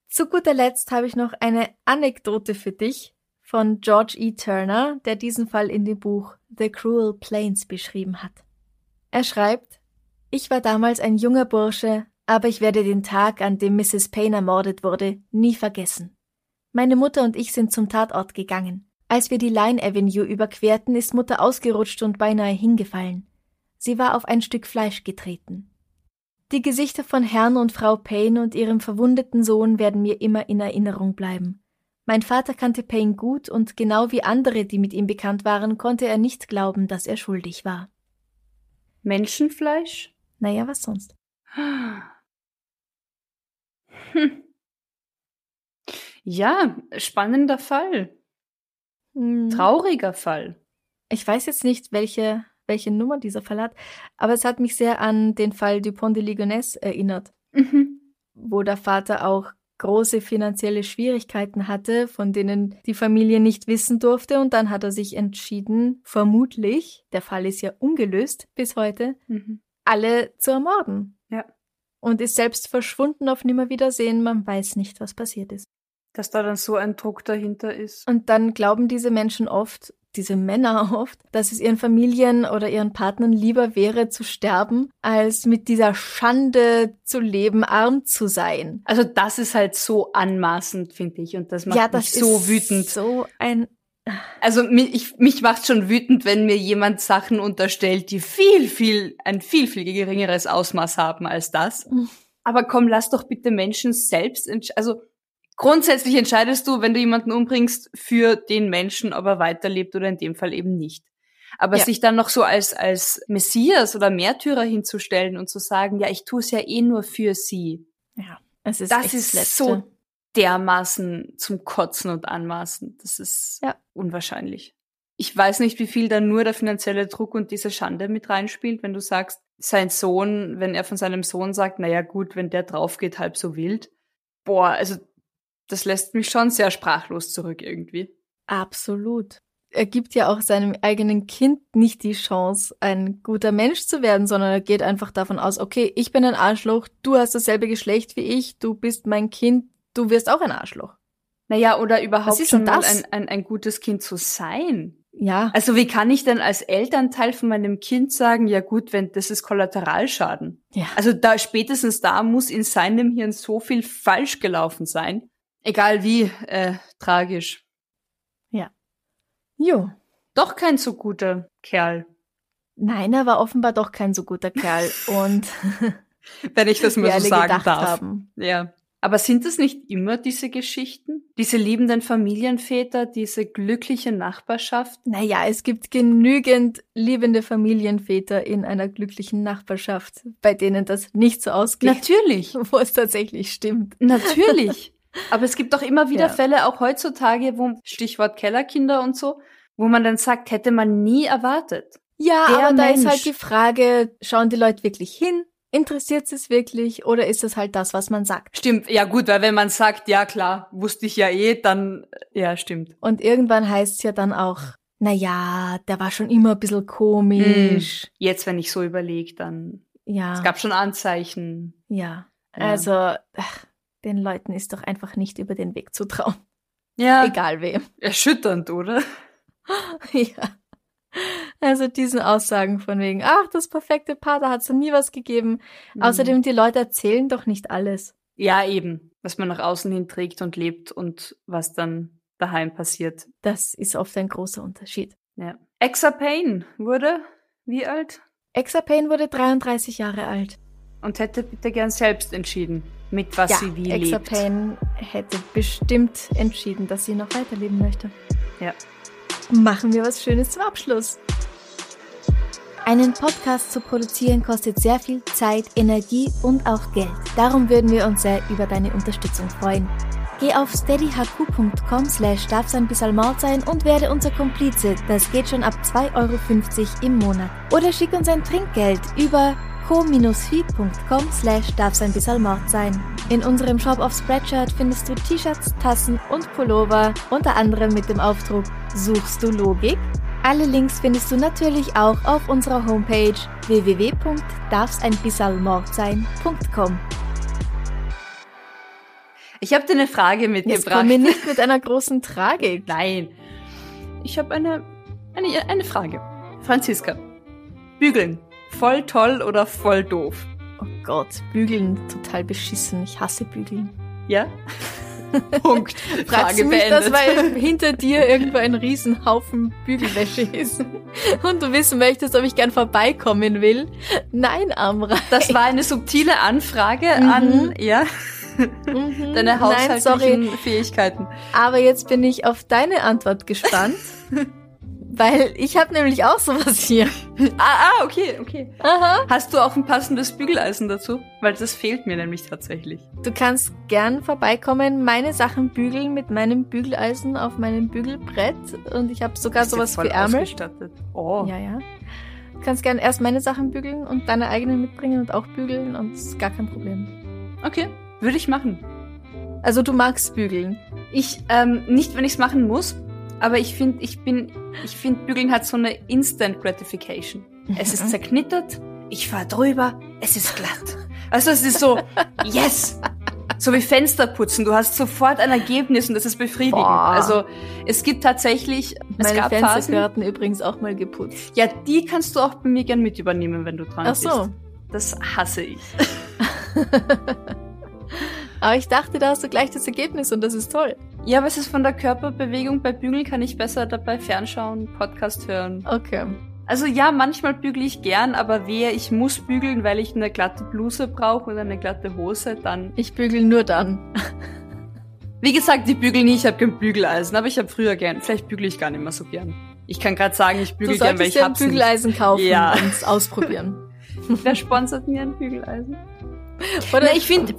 Zu guter Letzt habe ich noch eine Anekdote für dich von George E. Turner, der diesen Fall in dem Buch The Cruel Plains beschrieben hat. Er schreibt, ich war damals ein junger Bursche, aber ich werde den Tag, an dem Mrs. Payne ermordet wurde, nie vergessen. Meine Mutter und ich sind zum Tatort gegangen. Als wir die Line Avenue überquerten, ist Mutter ausgerutscht und beinahe hingefallen. Sie war auf ein Stück Fleisch getreten. Die Gesichter von Herrn und Frau Payne und ihrem verwundeten Sohn werden mir immer in Erinnerung bleiben. Mein Vater kannte Payne gut und genau wie andere, die mit ihm bekannt waren, konnte er nicht glauben, dass er schuldig war. Menschenfleisch? Naja, was sonst? Hm. Ja, spannender Fall. Hm. Trauriger Fall. Ich weiß jetzt nicht, welche welche Nummer dieser Fall hat, aber es hat mich sehr an den Fall Dupont de Ligonnès erinnert, mhm. wo der Vater auch große finanzielle Schwierigkeiten hatte, von denen die Familie nicht wissen durfte. Und dann hat er sich entschieden, vermutlich, der Fall ist ja ungelöst bis heute, mhm. alle zu ermorden. Ja. Und ist selbst verschwunden auf Nimmerwiedersehen. Man weiß nicht, was passiert ist. Dass da dann so ein Druck dahinter ist. Und dann glauben diese Menschen oft, diese Männer oft, dass es ihren Familien oder ihren Partnern lieber wäre zu sterben, als mit dieser Schande zu leben, arm zu sein. Also das ist halt so anmaßend, finde ich, und das macht ja, das mich so wütend. So ein also mich, mich macht schon wütend, wenn mir jemand Sachen unterstellt, die viel, viel, ein viel, viel geringeres Ausmaß haben als das. Mhm. Aber komm, lass doch bitte Menschen selbst, also grundsätzlich entscheidest du, wenn du jemanden umbringst, für den Menschen, ob er weiterlebt oder in dem Fall eben nicht. Aber ja. sich dann noch so als, als Messias oder Märtyrer hinzustellen und zu sagen, ja, ich tue es ja eh nur für sie. Ja, es ist das ist so dermaßen zum Kotzen und Anmaßen. Das ist Ja. unwahrscheinlich. Ich weiß nicht, wie viel da nur der finanzielle Druck und diese Schande mit reinspielt, wenn du sagst, sein Sohn, wenn er von seinem Sohn sagt, naja gut, wenn der drauf geht, halb so wild. Boah, also das lässt mich schon sehr sprachlos zurück irgendwie. Absolut. Er gibt ja auch seinem eigenen Kind nicht die Chance, ein guter Mensch zu werden, sondern er geht einfach davon aus, okay, ich bin ein Arschloch, du hast dasselbe Geschlecht wie ich, du bist mein Kind, du wirst auch ein Arschloch. Naja, oder überhaupt ist schon mal ein, ein, ein gutes Kind zu sein. Ja, Also wie kann ich denn als Elternteil von meinem Kind sagen, ja gut, wenn das ist Kollateralschaden. ja. Also da spätestens da muss in seinem Hirn so viel falsch gelaufen sein. Egal wie äh, tragisch. Jo. Doch kein so guter Kerl, Nein, er war offenbar doch kein so guter Kerl und wenn ich das mal so sagen darf. haben. Ja. Aber sind es nicht immer diese Geschichten? Diese liebenden Familienväter, diese glückliche Nachbarschaft? Naja, es gibt genügend liebende Familienväter in einer glücklichen Nachbarschaft, bei denen das nicht so ausgeht, Natürlich. wo es tatsächlich stimmt. Natürlich. Aber es gibt doch immer wieder Ja. Fälle, auch heutzutage, wo Stichwort Kellerkinder und so, wo man dann sagt, hätte man nie erwartet. Ja, Der aber da ist Mensch. halt die Frage, schauen die Leute wirklich hin? Interessiert es wirklich oder ist es halt das, was man sagt? Stimmt, ja gut, weil wenn man sagt, ja klar, wusste ich ja eh, dann, ja, stimmt. Und irgendwann heißt es ja dann auch, na ja, der war schon immer ein bisschen komisch. Jetzt, wenn ich so überlege, dann, Ja, es gab schon Anzeichen. ja. Ja. Also, ach, den Leuten ist doch einfach nicht über den Weg zu trauen. Ja, Egal wem. erschütternd, oder? Ja. Also diesen Aussagen von wegen, ach, das perfekte Paar, da hat es nie was gegeben. Mhm. Außerdem, die Leute erzählen doch nicht alles. Ja, eben, was man nach außen hin trägt und lebt und was dann daheim passiert. Das ist oft ein großer Unterschied. Ja. Exa Payne wurde wie alt? Exa Payne wurde 33 Jahre alt. Und hätte bitte gern selbst entschieden, mit was ja, sie wie Exa lebt. Payne hätte bestimmt entschieden, dass sie noch weiterleben möchte. Ja. Machen wir was Schönes zum Abschluss. Einen Podcast zu produzieren kostet sehr viel Zeit, Energie und auch Geld. Darum würden wir uns sehr über deine Unterstützung freuen. Geh auf steadyhq.com slash darf sein bis Mord sein und werde unser Komplize. Das geht schon ab 2,50 Euro im Monat. Oder schick uns ein Trinkgeld über co-fi.com slash darf sein bis Mord sein. In unserem Shop auf Spreadshirt findest du T-Shirts, Tassen und Pullover, unter anderem mit dem Aufdruck Suchst du Logik? Alle Links findest du natürlich auch auf unserer Homepage www.darfseinbissalmordsein.com. Ich habe dir eine Frage Jetzt mitgebracht. komm mir nicht mit einer großen Tragik. Nein. Ich habe eine, eine, eine Frage. Franziska. Bügeln. Voll toll oder voll doof? Oh Gott, Bügeln total beschissen. Ich hasse Bügeln. Ja? Punkt. Frage du mich beendet. das, weil hinter dir irgendwo ein Riesenhaufen Bügelwäsche ist und du wissen möchtest, ob ich gern vorbeikommen will? Nein, Amra. das war eine subtile Anfrage Mhm. an ja, Mhm. deine Nein, sorry. haushaltlichen Fähigkeiten. Aber jetzt bin ich auf deine Antwort gespannt, weil ich habe nämlich auch sowas hier. Ah, ah, okay, okay. Aha. Hast du auch ein passendes Bügeleisen dazu? Weil das fehlt mir nämlich tatsächlich. Du kannst gern vorbeikommen, meine Sachen bügeln mit meinem Bügeleisen auf meinem Bügelbrett und ich habe sogar sowas voll für Ärmel. ausgestattet. Oh. Ja, ja. Du kannst gern erst meine Sachen bügeln und deine eigenen mitbringen und auch bügeln und ist gar kein Problem. Okay, würde ich machen. Also du magst bügeln. Ich, ähm, nicht, wenn ich es machen muss, aber ich finde, ich bin, ich finde, Bügeln hat so eine Instant Gratification. Es ist zerknittert, ich fahr drüber, es ist glatt. Also es ist so, yes! So wie Fenster putzen, du hast sofort ein Ergebnis und das ist befriedigend. Boah. Also es gibt tatsächlich, es Meine gab Fenster gehörten übrigens auch mal geputzt. ja, die kannst du auch bei mir gern mit übernehmen, wenn du dran Ach so. bist. Das hasse ich. Aber ich dachte, da hast du gleich das Ergebnis und das ist toll. Ja, aber es ist von der Körperbewegung. Bei Bügeln kann ich besser dabei fernschauen, Podcast hören. Okay. Also ja, manchmal bügele ich gern, aber wehe, ich muss bügeln, weil ich eine glatte Bluse brauche oder eine glatte Hose, dann... Ich bügel nur dann. Wie gesagt, ich bügel nie, ich habe kein Bügeleisen, aber ich habe früher gern. Vielleicht bügele ich gar nicht mehr so gern. Ich kann gerade sagen, ich bügel gern, weil ich dir ein hab's nicht. Bügeleisen kaufen Ja. und es ausprobieren. Wer sponsert mir ein Bügeleisen? Oder Na, ich finde,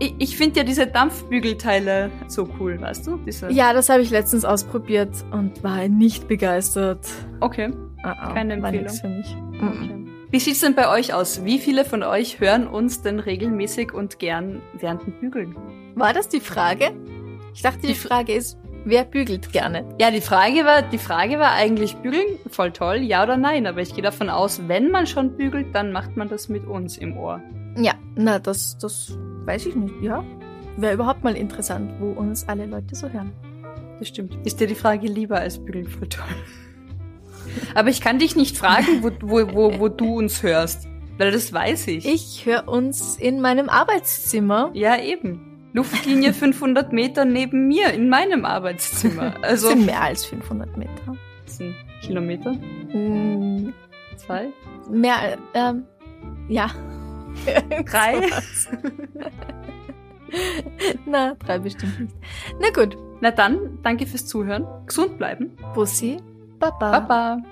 Ich, ich finde ja diese Dampfbügelteile so cool, weißt du? Diese Ja, das habe ich letztens ausprobiert und war nicht begeistert. Okay. Ah, ah, Keine Empfehlung. für mich. okay. Wie sieht's denn bei euch aus? Wie viele von euch hören uns denn regelmäßig und gern während dem Bügeln? War das die Frage? Ich dachte, die Frage ist, wer bügelt gerne? Ja, die Frage war, die Frage war eigentlich bügeln, voll toll, ja oder nein. Aber ich gehe davon aus, wenn man schon bügelt, dann macht man das mit uns im Ohr. Ja, na, das, das weiß ich nicht, ja. Wäre überhaupt mal interessant, wo uns alle Leute so hören. Das stimmt. Ist dir die Frage lieber als toll? Aber ich kann dich nicht fragen, wo, wo, wo, wo du uns hörst. Weil das weiß ich. Ich höre uns in meinem Arbeitszimmer. Ja, eben. Luftlinie 500 Meter neben mir in meinem Arbeitszimmer. Das Also sind mehr als 500 Meter. das sind Kilometer, Mm, zwei, mehr, ähm, ja. Drei. Na, drei bestimmt nicht. Na gut. Na dann, danke fürs Zuhören. Gesund bleiben. Bussi, Baba. Baba.